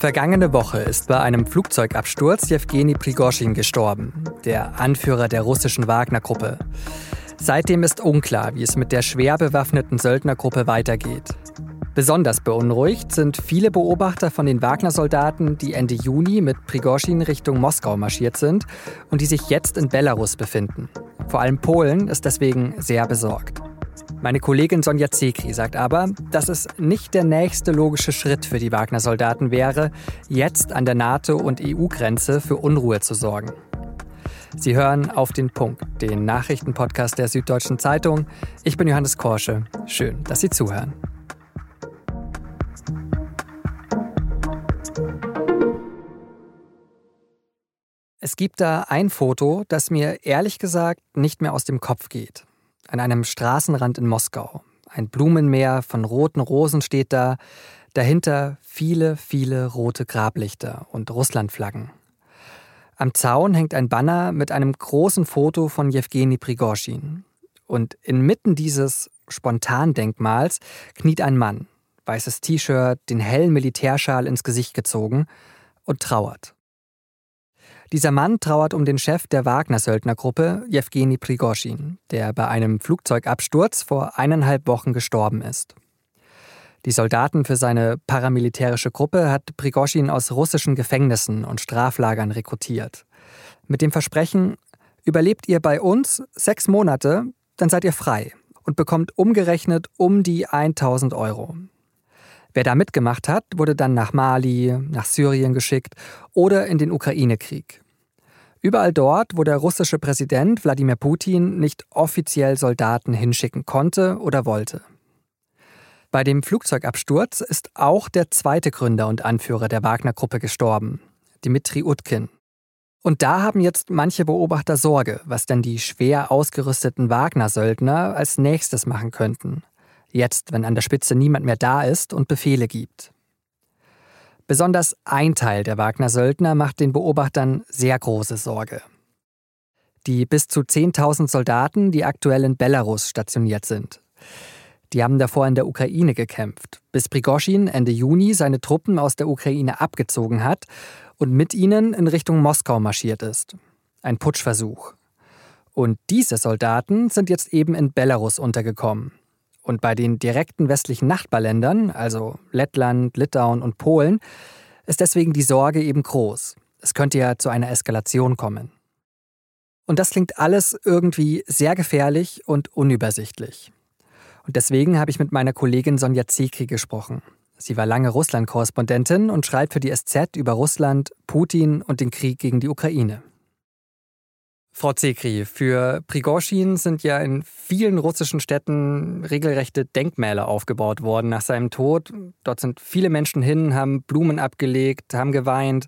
Vergangene Woche ist bei einem Flugzeugabsturz Jewgeni Prigozhin gestorben, der Anführer der russischen Wagner-Gruppe. Seitdem ist unklar, wie es mit der schwer bewaffneten Söldnergruppe weitergeht. Besonders beunruhigt sind viele Beobachter von den Wagner-Soldaten, die Ende Juni mit Prigozhin Richtung Moskau marschiert sind und die sich jetzt in Belarus befinden. Vor allem Polen ist deswegen sehr besorgt. Meine Kollegin Sonja Zekri sagt aber, dass es nicht der nächste logische Schritt für die Wagner-Soldaten wäre, jetzt an der NATO- und EU-Grenze für Unruhe zu sorgen. Sie hören auf den Punkt, den Nachrichtenpodcast der Süddeutschen Zeitung. Ich bin Johannes Korsche. Schön, dass Sie zuhören. Es gibt da ein Foto, das mir ehrlich gesagt nicht mehr aus dem Kopf geht an einem Straßenrand in Moskau. Ein Blumenmeer von roten Rosen steht da, dahinter viele, viele rote Grablichter und Russlandflaggen. Am Zaun hängt ein Banner mit einem großen Foto von Jewgeni Prigozhin. Und inmitten dieses Spontandenkmals kniet ein Mann, weißes T-Shirt, den hellen Militärschal ins Gesicht gezogen und trauert. Dieser Mann trauert um den Chef der Wagner-Söldnergruppe, Jewgeni Prigozhin, der bei einem Flugzeugabsturz vor eineinhalb Wochen gestorben ist. Die Soldaten für seine paramilitärische Gruppe hat Prigozhin aus russischen Gefängnissen und Straflagern rekrutiert. Mit dem Versprechen, überlebt ihr bei uns sechs Monate, dann seid ihr frei und bekommt umgerechnet um die 1000 Euro. Wer da mitgemacht hat, wurde dann nach Mali, nach Syrien geschickt oder in den Ukraine-Krieg. Überall dort, wo der russische Präsident Wladimir Putin nicht offiziell Soldaten hinschicken konnte oder wollte. Bei dem Flugzeugabsturz ist auch der zweite Gründer und Anführer der Wagner-Gruppe gestorben, Dmitri Utkin. Und da haben jetzt manche Beobachter Sorge, was denn die schwer ausgerüsteten Wagner-Söldner als nächstes machen könnten. Jetzt, wenn an der Spitze niemand mehr da ist und Befehle gibt. Besonders ein Teil der Wagner-Söldner macht den Beobachtern sehr große Sorge. Die bis zu 10.000 Soldaten, die aktuell in Belarus stationiert sind. Die haben davor in der Ukraine gekämpft, bis Prigozhin Ende Juni seine Truppen aus der Ukraine abgezogen hat und mit ihnen in Richtung Moskau marschiert ist. Ein Putschversuch. Und diese Soldaten sind jetzt eben in Belarus untergekommen. Und bei den direkten westlichen Nachbarländern, also Lettland, Litauen und Polen, ist deswegen die Sorge eben groß. Es könnte ja zu einer Eskalation kommen. Und das klingt alles irgendwie sehr gefährlich und unübersichtlich. Und deswegen habe ich mit meiner Kollegin Sonja Zekri gesprochen. Sie war lange Russland-Korrespondentin und schreibt für die SZ über Russland, Putin und den Krieg gegen die Ukraine. Frau Zekri, für Prigozhin sind ja in vielen russischen Städten regelrechte Denkmäler aufgebaut worden nach seinem Tod. Dort sind viele Menschen hin, haben Blumen abgelegt, haben geweint.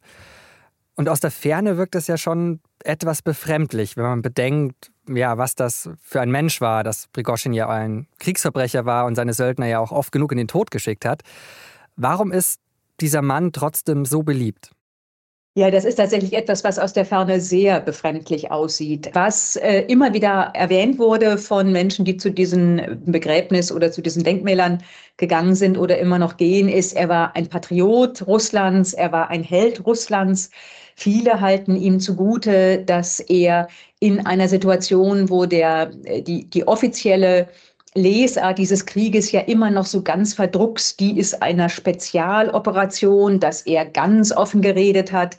Und aus der Ferne wirkt es ja schon etwas befremdlich, wenn man bedenkt, ja, was das für ein Mensch war, dass Prigozhin ja ein Kriegsverbrecher war und seine Söldner ja auch oft genug in den Tod geschickt hat. Warum ist dieser Mann trotzdem so beliebt? Ja, das ist tatsächlich etwas, was aus der Ferne sehr befremdlich aussieht. Was äh, immer wieder erwähnt wurde von Menschen, die zu diesen Begräbnis oder zu diesen Denkmälern gegangen sind oder immer noch gehen, ist, er war ein Patriot Russlands, er war ein Held Russlands. Viele halten ihm zugute, dass er in einer Situation, wo der, äh, die, die offizielle Lesart dieses Krieges ja immer noch so ganz verdruckst, die ist einer Spezialoperation, dass er ganz offen geredet hat.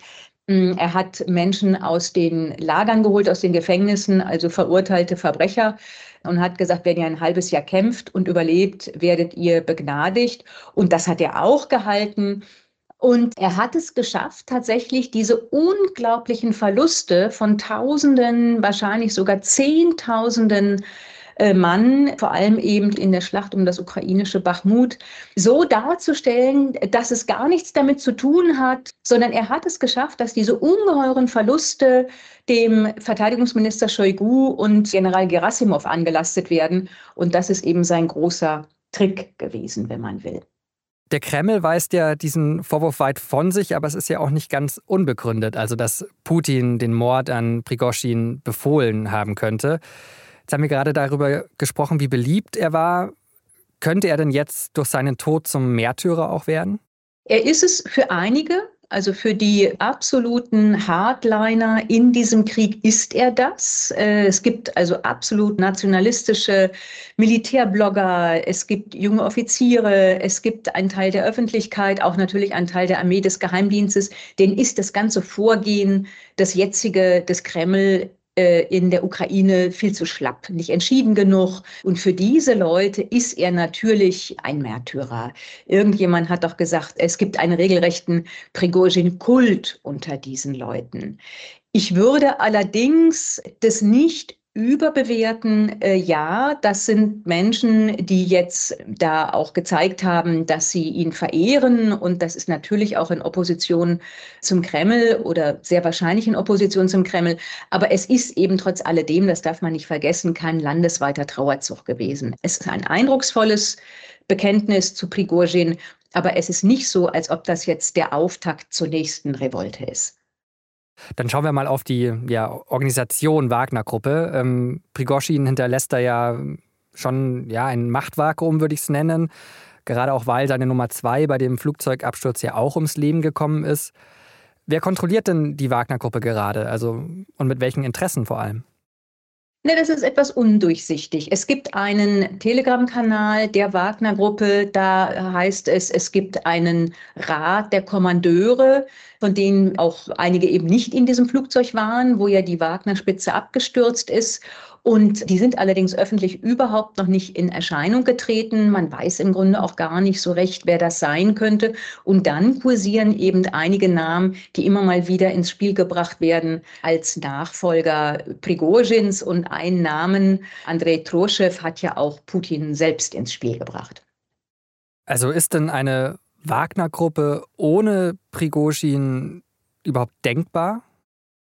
Hm, er hat Menschen aus den Lagern geholt, aus den Gefängnissen, also verurteilte Verbrecher und hat gesagt, wenn ihr ein halbes Jahr kämpft und überlebt, werdet ihr begnadigt. Und das hat er auch gehalten. Und er hat es geschafft, tatsächlich diese unglaublichen Verluste von Tausenden, wahrscheinlich sogar Zehntausenden Mann, vor allem eben in der Schlacht um das ukrainische Bachmut, so darzustellen, dass es gar nichts damit zu tun hat, sondern er hat es geschafft, dass diese ungeheuren Verluste dem Verteidigungsminister Shoigu und General Gerasimov angelastet werden. Und das ist eben sein großer Trick gewesen, wenn man will. Der Kreml weist ja diesen Vorwurf weit von sich, aber es ist ja auch nicht ganz unbegründet, also dass Putin den Mord an Prigozhin befohlen haben könnte. Jetzt haben wir gerade darüber gesprochen, wie beliebt er war. Könnte er denn jetzt durch seinen Tod zum Märtyrer auch werden? Er ist es für einige, also für die absoluten Hardliner in diesem Krieg ist er das. Äh, es gibt also absolut nationalistische Militärblogger, es gibt junge Offiziere, es gibt einen Teil der Öffentlichkeit, auch natürlich einen Teil der Armee des Geheimdienstes. Den ist das ganze Vorgehen, das jetzige des Kreml in der Ukraine viel zu schlapp, nicht entschieden genug. Und für diese Leute ist er natürlich ein Märtyrer. Irgendjemand hat doch gesagt, es gibt einen regelrechten Prigozhin-Kult unter diesen Leuten. Ich würde allerdings das nicht Überbewerten, äh, ja, das sind Menschen, die jetzt da auch gezeigt haben, dass sie ihn verehren. Und das ist natürlich auch in Opposition zum Kreml oder sehr wahrscheinlich in Opposition zum Kreml. Aber es ist eben trotz alledem, das darf man nicht vergessen, kein landesweiter Trauerzug gewesen. Es ist ein eindrucksvolles Bekenntnis zu Prigozhin, aber es ist nicht so, als ob das jetzt der Auftakt zur nächsten Revolte ist. Dann schauen wir mal auf die ja, Organisation Wagner-Gruppe. Ähm, Prigoshin hinterlässt da ja schon ja, ein Machtvakuum, würde ich es nennen. Gerade auch, weil seine Nummer zwei bei dem Flugzeugabsturz ja auch ums Leben gekommen ist. Wer kontrolliert denn die Wagner-Gruppe gerade? Also, und mit welchen Interessen vor allem? Ne, das ist etwas undurchsichtig. Es gibt einen Telegram-Kanal der Wagner-Gruppe, da heißt es, es gibt einen Rat der Kommandeure, von denen auch einige eben nicht in diesem Flugzeug waren, wo ja die Wagner-Spitze abgestürzt ist. Und die sind allerdings öffentlich überhaupt noch nicht in Erscheinung getreten. Man weiß im Grunde auch gar nicht so recht, wer das sein könnte. Und dann kursieren eben einige Namen, die immer mal wieder ins Spiel gebracht werden als Nachfolger Prigozhins. Und einen Namen, Andrei Troschew, hat ja auch Putin selbst ins Spiel gebracht. Also ist denn eine Wagner-Gruppe ohne Prigozhin überhaupt denkbar?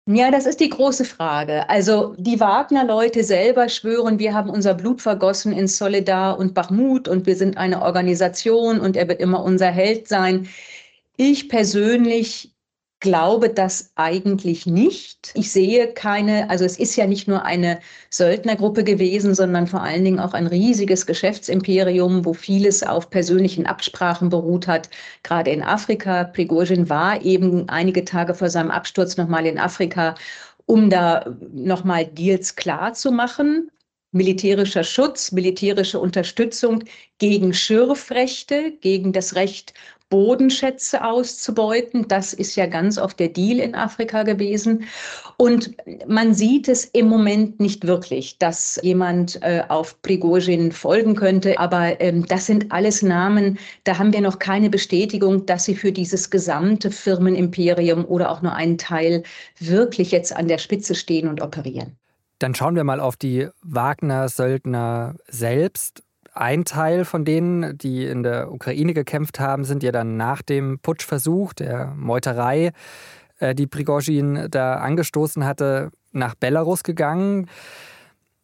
Ja, das ist die große Frage. Also die Wagner-Leute selber schwören, wir haben unser Blut vergossen in Solidar und Bachmut und wir sind eine Organisation und er wird immer unser Held sein. Ich persönlich glaube das eigentlich nicht. Ich sehe keine, also es ist ja nicht nur eine Söldnergruppe gewesen, sondern vor allen Dingen auch ein riesiges Geschäftsimperium, wo vieles auf persönlichen Absprachen beruht hat, gerade in Afrika. Prigozhin war eben einige Tage vor seinem Absturz nochmal in Afrika, um da nochmal Deals klar zu machen militärischer Schutz, militärische Unterstützung gegen Schürfrechte, gegen das Recht Bodenschätze auszubeuten. Das ist ja ganz oft der Deal in Afrika gewesen. Und man sieht es im Moment nicht wirklich, dass jemand äh, auf Prigozhin folgen könnte. Aber ähm, das sind alles Namen, da haben wir noch keine Bestätigung, dass sie für dieses gesamte Firmenimperium oder auch nur einen Teil wirklich jetzt an der Spitze stehen und operieren. Dann schauen wir mal auf die Wagner-Söldner selbst. Ein Teil von denen, die in der Ukraine gekämpft haben, sind ja dann nach dem Putschversuch, der Meuterei, äh, die Prigozhin da angestoßen hatte, nach Belarus gegangen.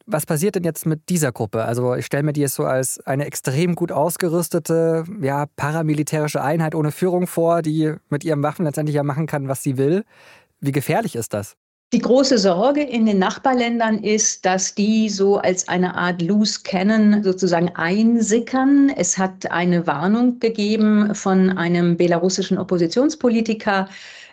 Was passiert denn jetzt mit dieser Gruppe? Also ich stelle mir die jetzt so als eine extrem gut ausgerüstete, ja, paramilitärische Einheit ohne Führung vor, die mit ihren Waffen letztendlich ja machen kann, was sie will. Wie gefährlich ist das? Die große Sorge in den Nachbarländern ist, dass die so als eine Art Loose Cannon sozusagen einsickern. Es hat eine Warnung gegeben von einem belarussischen Oppositionspolitiker,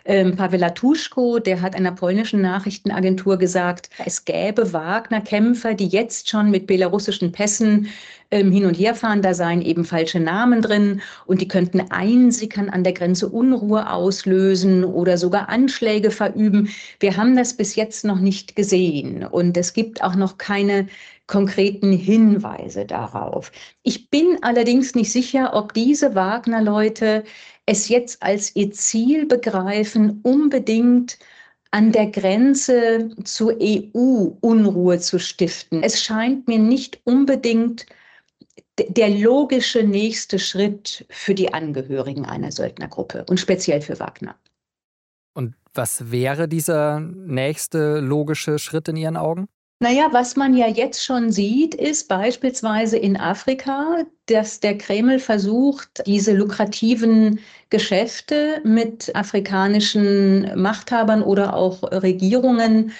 ähm, Pavel Latuschko, der hat einer polnischen Nachrichtenagentur gesagt, es gäbe Wagner-Kämpfer, die jetzt schon mit belarussischen Pässen ähm, hin und her fahren. Da seien eben falsche Namen drin und die könnten einsickern an der Grenze Unruhe auslösen oder sogar Anschläge verüben. Wir haben das bis jetzt noch nicht gesehen und es gibt auch noch keine konkreten Hinweise darauf. Ich bin allerdings nicht sicher, ob diese Wagner-Leute es jetzt als ihr Ziel begreifen, unbedingt an der Grenze zur EU Unruhe zu stiften. Es scheint mir nicht unbedingt der logische nächste Schritt für die Angehörigen einer Söldnergruppe und speziell für Wagner. Und was wäre dieser nächste logische Schritt in Ihren Augen? Naja, was man ja jetzt schon sieht, ist beispielsweise in Afrika, dass der Kreml versucht, diese lukrativen Geschäfte mit afrikanischen Machthabern oder auch Regierungen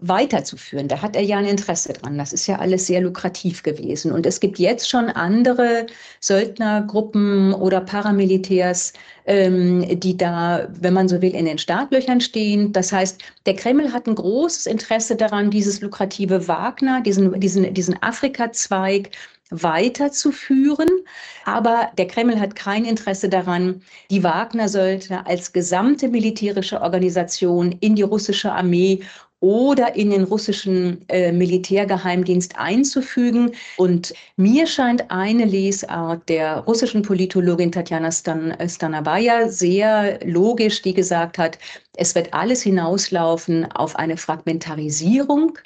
weiterzuführen. Da hat er ja ein Interesse dran. Das ist ja alles sehr lukrativ gewesen. Und es gibt jetzt schon andere Söldnergruppen oder Paramilitärs, ähm, die da, wenn man so will, in den Startlöchern stehen. Das heißt, der Kreml hat ein großes Interesse daran, dieses lukrative Wagner, diesen, diesen, diesen Afrika-Zweig weiterzuführen. Aber der Kreml hat kein Interesse daran, die Wagner-Söldner als gesamte militärische Organisation in die russische Armee oder in den russischen äh, Militärgeheimdienst einzufügen. Und mir scheint eine Lesart der russischen Politologin Tatjana Stan Stanabaya sehr logisch, die gesagt hat, es wird alles hinauslaufen auf eine Fragmentarisierung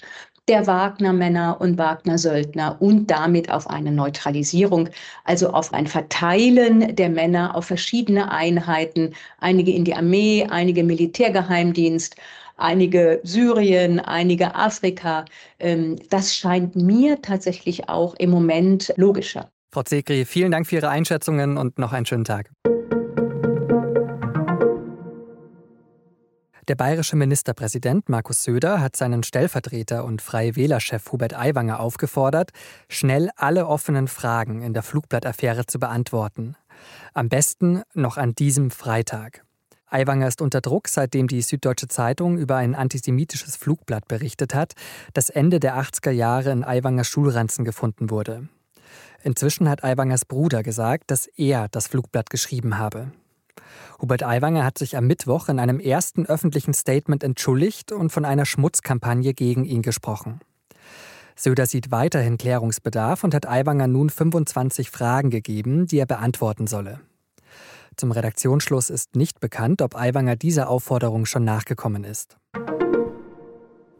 der Wagner-Männer und Wagner-Söldner und damit auf eine Neutralisierung, also auf ein Verteilen der Männer auf verschiedene Einheiten, einige in die Armee, einige Militärgeheimdienst, einige Syrien, einige Afrika. Ähm, das scheint mir tatsächlich auch im Moment logischer. Frau Zekri, vielen Dank für Ihre Einschätzungen und noch einen schönen Tag. Der bayerische Ministerpräsident Markus Söder hat seinen Stellvertreter und Freie Wählerchef Hubert Aiwanger aufgefordert, schnell alle offenen Fragen in der Flugblattaffäre zu beantworten. Am besten noch an diesem Freitag. Aiwanger ist unter Druck, seitdem die Süddeutsche Zeitung über ein antisemitisches Flugblatt berichtet hat, das Ende der 80er Jahre in Aiwangers Schulranzen gefunden wurde. Inzwischen hat Aiwangers Bruder gesagt, dass er das Flugblatt geschrieben habe. Hubert Aiwanger hat sich am Mittwoch in einem ersten öffentlichen Statement entschuldigt und von einer Schmutzkampagne gegen ihn gesprochen. Söder sieht weiterhin Klärungsbedarf und hat Aiwanger nun 25 Fragen gegeben, die er beantworten solle. Zum Redaktionsschluss ist nicht bekannt, ob Aiwanger dieser Aufforderung schon nachgekommen ist.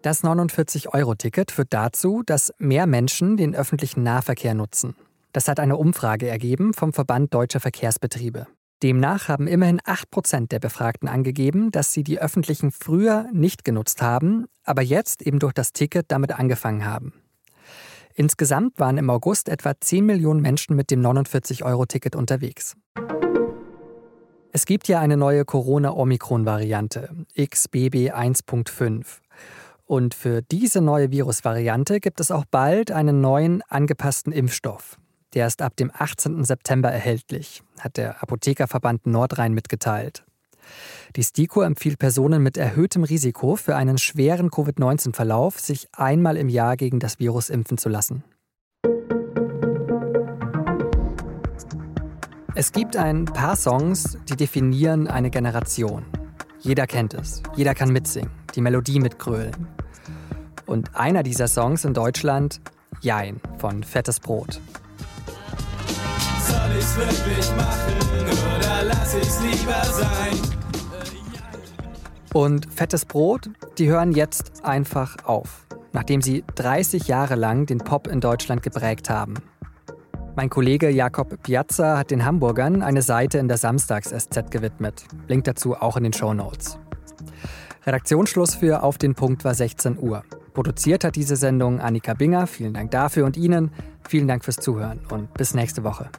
Das 49-Euro-Ticket führt dazu, dass mehr Menschen den öffentlichen Nahverkehr nutzen. Das hat eine Umfrage ergeben vom Verband Deutscher Verkehrsbetriebe. Demnach haben immerhin 8% der Befragten angegeben, dass sie die öffentlichen früher nicht genutzt haben, aber jetzt eben durch das Ticket damit angefangen haben. Insgesamt waren im August etwa 10 Millionen Menschen mit dem 49-Euro-Ticket unterwegs. Es gibt ja eine neue Corona-Omikron-Variante, XBB 1.5. Und für diese neue Virusvariante gibt es auch bald einen neuen angepassten Impfstoff. Der ist ab dem 18. September erhältlich, hat der Apothekerverband Nordrhein mitgeteilt. Die STIKO empfiehlt Personen mit erhöhtem Risiko für einen schweren Covid-19-Verlauf, sich einmal im Jahr gegen das Virus impfen zu lassen. Es gibt ein paar Songs, die definieren eine Generation. Jeder kennt es, jeder kann mitsingen, die Melodie mitgrölen. Und einer dieser Songs in Deutschland, Jein von Fettes Brot. Soll ich's wirklich machen oder lass ich's lieber sein? Und Fettes Brot, die hören jetzt einfach auf, nachdem sie 30 Jahre lang den Pop in Deutschland geprägt haben. Mein Kollege Jakob Piazza hat den Hamburgern eine Seite in der Samstags-SZ gewidmet. Link dazu auch in den Show Notes. Redaktionsschluss für Auf den Punkt war 16 Uhr. Produziert hat diese Sendung Annika Binger. Vielen Dank dafür und Ihnen. Vielen Dank fürs Zuhören und bis nächste Woche.